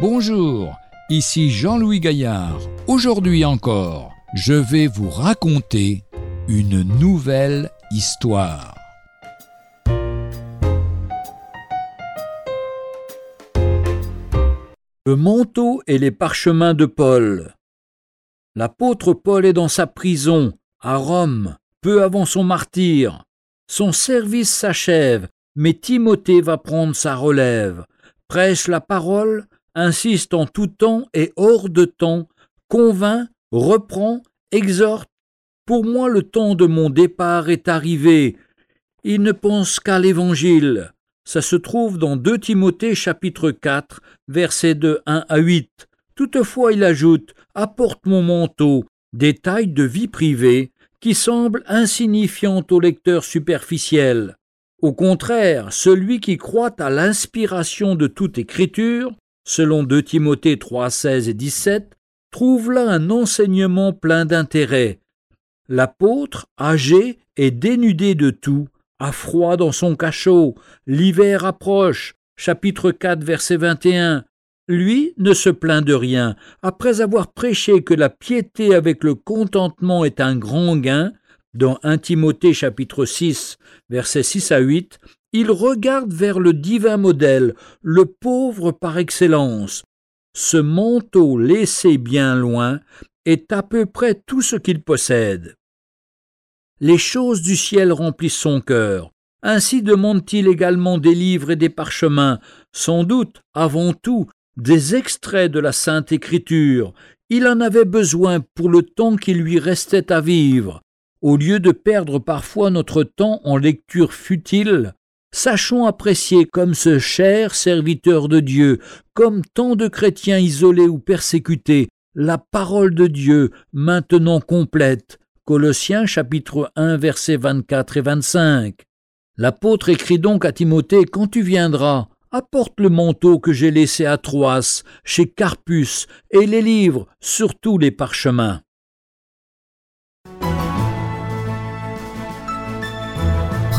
Bonjour, ici Jean-Louis Gaillard. Aujourd'hui encore, je vais vous raconter une nouvelle histoire. Le manteau et les parchemins de Paul. L'apôtre Paul est dans sa prison, à Rome, peu avant son martyr. Son service s'achève, mais Timothée va prendre sa relève, prêche la parole, insiste en tout temps et hors de temps, convainc, reprend, exhorte. Pour moi le temps de mon départ est arrivé. Il ne pense qu'à l'Évangile. Ça se trouve dans 2 Timothée chapitre 4, versets de 1 à 8. Toutefois il ajoute Apporte mon manteau, détail de vie privée qui semble insignifiant au lecteur superficiel. Au contraire, celui qui croit à l'inspiration de toute écriture, selon 2 Timothée 3, 16 et 17, trouve là un enseignement plein d'intérêt. L'apôtre, âgé et dénudé de tout, a froid dans son cachot, l'hiver approche, chapitre 4, verset 21. Lui ne se plaint de rien. Après avoir prêché que la piété avec le contentement est un grand gain, dans 1 Timothée chapitre 6, versets 6 à 8, il regarde vers le divin modèle, le pauvre par excellence. Ce manteau laissé bien loin est à peu près tout ce qu'il possède. Les choses du ciel remplissent son cœur. Ainsi demande-t-il également des livres et des parchemins, sans doute, avant tout, des extraits de la Sainte Écriture. Il en avait besoin pour le temps qui lui restait à vivre. Au lieu de perdre parfois notre temps en lecture futile, sachons apprécier comme ce cher serviteur de Dieu, comme tant de chrétiens isolés ou persécutés, la parole de Dieu maintenant complète. Colossiens chapitre 1 versets 24 et 25. L'apôtre écrit donc à Timothée Quand tu viendras, apporte le manteau que j'ai laissé à Troas, chez Carpus, et les livres, surtout les parchemins.